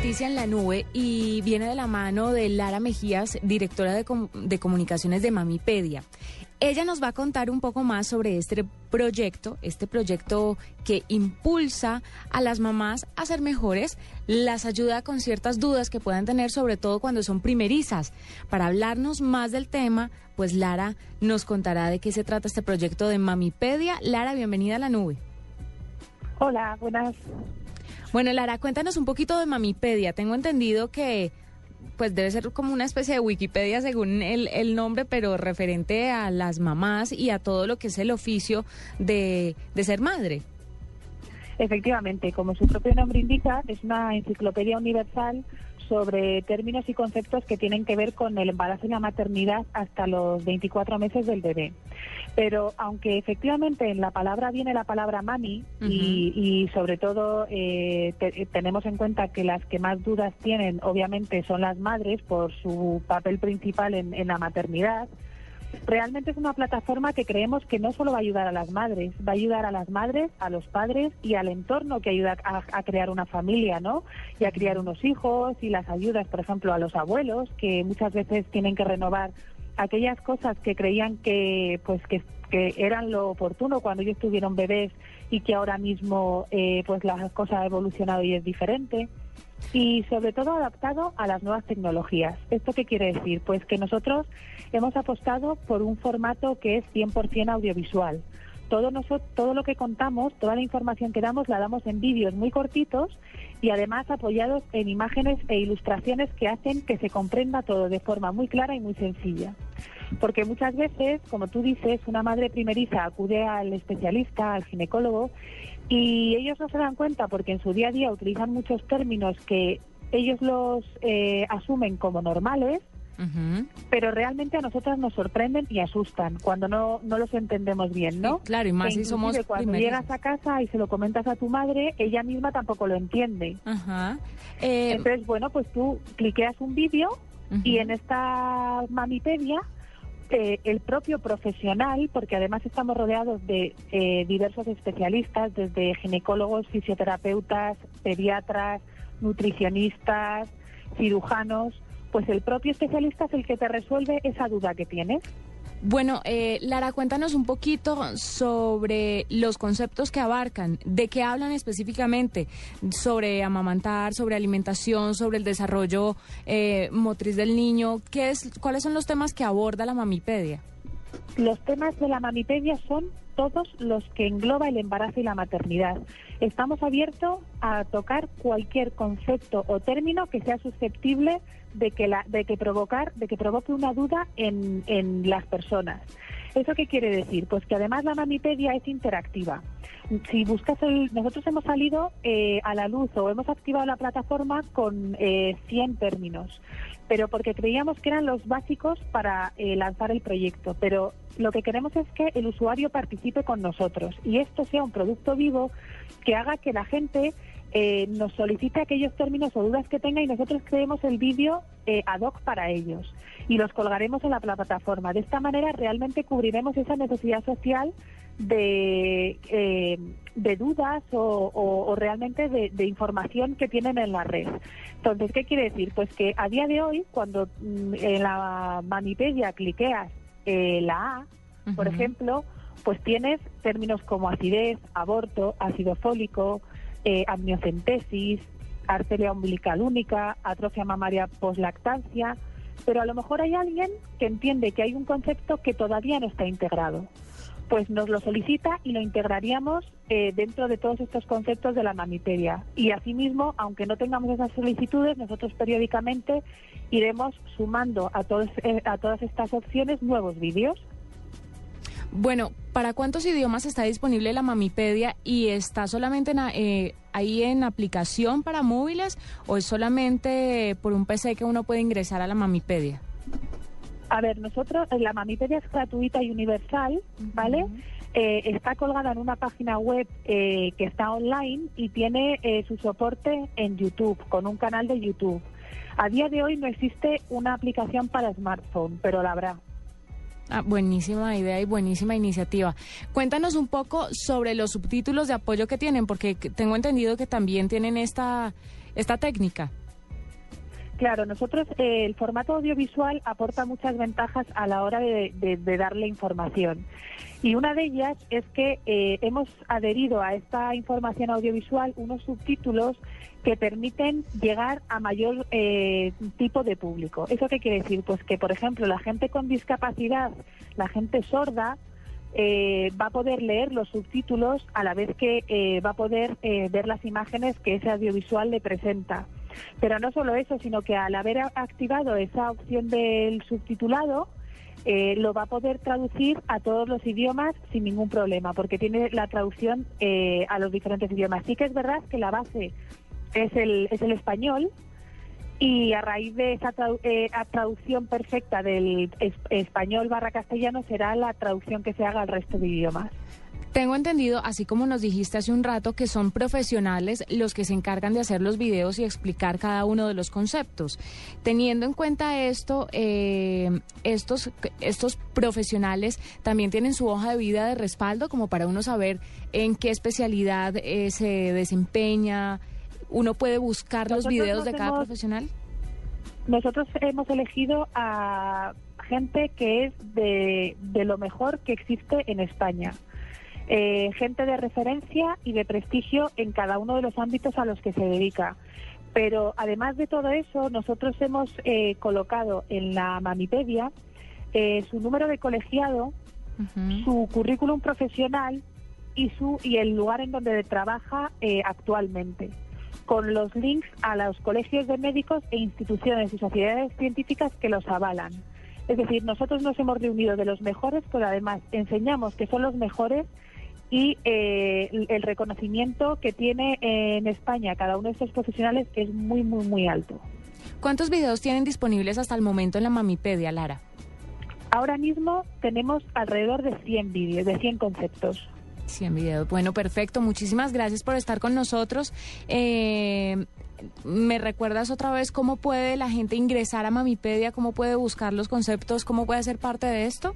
Noticia en la nube y viene de la mano de Lara Mejías, directora de, de comunicaciones de Mamipedia. Ella nos va a contar un poco más sobre este proyecto, este proyecto que impulsa a las mamás a ser mejores, las ayuda con ciertas dudas que puedan tener, sobre todo cuando son primerizas. Para hablarnos más del tema, pues Lara nos contará de qué se trata este proyecto de Mamipedia. Lara, bienvenida a la nube. Hola, buenas. Bueno, Lara, cuéntanos un poquito de Mamipedia. Tengo entendido que pues debe ser como una especie de Wikipedia según el, el nombre, pero referente a las mamás y a todo lo que es el oficio de, de ser madre. Efectivamente, como su propio nombre indica, es una enciclopedia universal sobre términos y conceptos que tienen que ver con el embarazo y la maternidad hasta los 24 meses del bebé. Pero aunque efectivamente en la palabra viene la palabra mami y, y sobre todo eh, te- tenemos en cuenta que las que más dudas tienen obviamente son las madres por su papel principal en, en la maternidad, Realmente es una plataforma que creemos que no solo va a ayudar a las madres, va a ayudar a las madres, a los padres y al entorno que ayuda a, a crear una familia, ¿no? Y a criar unos hijos y las ayudas, por ejemplo, a los abuelos que muchas veces tienen que renovar aquellas cosas que creían que, pues, que, que eran lo oportuno cuando ellos tuvieron bebés y que ahora mismo, eh, pues, la cosa ha evolucionado y es diferente y sobre todo adaptado a las nuevas tecnologías. ¿Esto qué quiere decir? Pues que nosotros hemos apostado por un formato que es 100% audiovisual. Todo, noso- todo lo que contamos, toda la información que damos, la damos en vídeos muy cortitos y además apoyados en imágenes e ilustraciones que hacen que se comprenda todo de forma muy clara y muy sencilla. Porque muchas veces, como tú dices, una madre primeriza acude al especialista, al ginecólogo, y ellos no se dan cuenta porque en su día a día utilizan muchos términos que ellos los eh, asumen como normales, pero realmente a nosotras nos sorprenden y asustan cuando no, no los entendemos bien, ¿no? Sí, claro, y más si somos cuando llegas a casa y se lo comentas a tu madre, ella misma tampoco lo entiende. Ajá. Eh, Entonces, bueno, pues tú cliqueas un vídeo y en esta mamipedia eh, el propio profesional, porque además estamos rodeados de diversos especialistas, desde ginecólogos, fisioterapeutas, pediatras, nutricionistas, cirujanos, pues el propio especialista es el que te resuelve esa duda que tienes. Bueno, eh, Lara, cuéntanos un poquito sobre los conceptos que abarcan, de qué hablan específicamente, sobre amamantar, sobre alimentación, sobre el desarrollo eh, motriz del niño, ¿qué es, ¿cuáles son los temas que aborda la mamipedia? Los temas de la mamipedia son todos los que engloba el embarazo y la maternidad. Estamos abiertos a tocar cualquier concepto o término que sea susceptible de que la, de que provocar, de que provoque una duda en, en las personas. ¿Eso qué quiere decir? Pues que además la mamipedia es interactiva. Si buscas el, nosotros hemos salido eh, a la luz o hemos activado la plataforma con eh, 100 términos, pero porque creíamos que eran los básicos para eh, lanzar el proyecto. Pero lo que queremos es que el usuario participe con nosotros y esto sea un producto vivo que haga que la gente eh, nos solicite aquellos términos o dudas que tenga y nosotros creemos el vídeo eh, ad hoc para ellos y los colgaremos en la plataforma. De esta manera realmente cubriremos esa necesidad social de, eh, de dudas o, o- o realmente de, de información que tienen en la red. Entonces, ¿qué quiere decir? Pues que a día de hoy, cuando mm, en la Mamipedia cliqueas eh, la A, por ejemplo, pues tienes términos como acidez, aborto, ácido fólico, eh, amniocentesis, arteria umbilical única, atrofia mamaria poslactancia, pero a lo mejor hay alguien que entiende que hay un concepto que todavía no está integrado. Pues nos lo solicita y lo integraríamos eh, dentro de todos estos conceptos de la mamipedia. Y asimismo, aunque no tengamos esas solicitudes, nosotros periódicamente iremos sumando a, todos, eh, a todas estas opciones nuevos vídeos. Bueno, ¿para cuántos idiomas está disponible la Mamipedia y está solamente en, eh, ahí en aplicación para móviles o es solamente por un PC que uno puede ingresar a la Mamipedia? A ver, nosotros, eh, la Mamipedia es gratuita y universal, ¿vale? Eh, está colgada en una página web eh, que está online y tiene eh, su soporte en YouTube, con un canal de YouTube. A día de hoy no existe una aplicación para smartphone, pero la habrá. Ah, buenísima idea y buenísima iniciativa. Cuéntanos un poco sobre los subtítulos de apoyo que tienen, porque tengo entendido que también tienen esta, esta técnica. Claro, nosotros eh, el formato audiovisual aporta muchas ventajas a la hora de, darle información. Y una de ellas es que eh, hemos adherido a esta información audiovisual unos subtítulos que permiten llegar a mayor eh, tipo de público. ¿Eso qué quiere decir? Pues que, por ejemplo, la gente con discapacidad, la gente sorda, va a poder leer los subtítulos a la vez que va a poder ver las imágenes que ese audiovisual le presenta. Pero no solo eso, sino que al haber activado esa opción del subtitulado, eh, lo va a poder traducir a todos los idiomas sin ningún problema, porque tiene la traducción eh, a los diferentes idiomas. Sí que es verdad que la base es el, es el español y a raíz de esa tradu eh, traducción perfecta del es español barra castellano será la traducción que se haga al resto de idiomas. Tengo entendido, así como nos dijiste hace un rato, que son profesionales los que se encargan de hacer los videos y explicar cada uno de los conceptos. Teniendo en cuenta esto, eh, estos, estos profesionales también tienen su hoja de vida de respaldo como para uno saber en qué especialidad eh, se desempeña. ¿Uno puede buscar Nosotros los videos de cada hemos- profesional? Nosotros hemos elegido a gente que es de, de lo mejor que existe en España. Eh, gente de referencia y de prestigio en cada uno de los ámbitos a los que se dedica. Pero además de todo eso, nosotros hemos eh, colocado en la Mamipedia eh, su número de colegiado, su currículum profesional y su y el lugar en donde trabaja eh, actualmente, con los links a los colegios de médicos e instituciones y sociedades científicas que los avalan. Es decir, nosotros nos hemos reunido de los mejores, pero además enseñamos que son los mejores y eh, el- reconocimiento que tiene en España cada uno de estos profesionales es muy, muy, muy alto. ¿Cuántos videos tienen disponibles hasta el momento en la Mamipedia, Lara? Ahora mismo tenemos alrededor de 100 vídeos, de 100 conceptos. 100 videos. Bueno, perfecto. Muchísimas gracias por estar con nosotros. Eh, ¿Me recuerdas otra vez cómo puede la gente ingresar a Mamipedia? ¿Cómo puede buscar los conceptos? ¿Cómo puede ser parte de esto?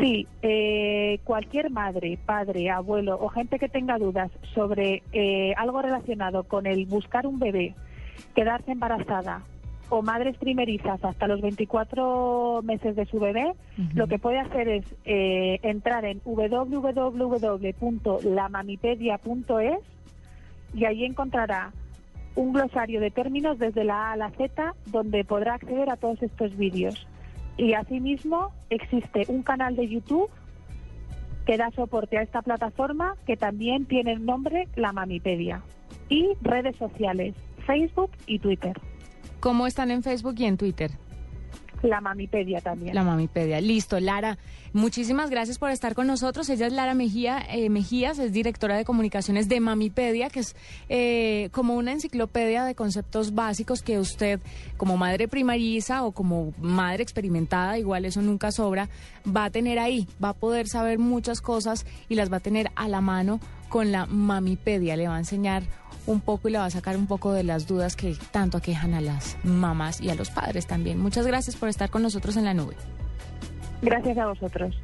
Sí, eh, cualquier madre, padre, abuelo o gente que tenga dudas sobre eh, algo relacionado con el buscar un bebé, quedarse embarazada o madres primerizas hasta los 24 meses de su bebé, lo que puede hacer es eh, entrar en www.lamamipedia.es y ahí encontrará un glosario de términos desde la A a la Z donde podrá acceder a todos estos vídeos. Y asimismo existe un canal de YouTube que da soporte a esta plataforma que también tiene el nombre La Mamipedia. Y redes sociales, Facebook y Twitter. ¿Cómo están en Facebook y en Twitter? La Mamipedia también. La Mamipedia. Listo, Lara. Muchísimas gracias por estar con nosotros. Ella es Lara Mejía, eh, Mejías, es directora de comunicaciones de Mamipedia, que es eh, como una enciclopedia de conceptos básicos que usted, como madre primariza o como madre experimentada, igual eso nunca sobra, va a tener ahí, va a poder saber muchas cosas y las va a tener a la mano con la Mamipedia. Le va a enseñar un poco y le va a sacar un poco de las dudas que tanto aquejan a las mamás y a los padres también. Muchas gracias por estar con nosotros en la nube. Gracias a vosotros.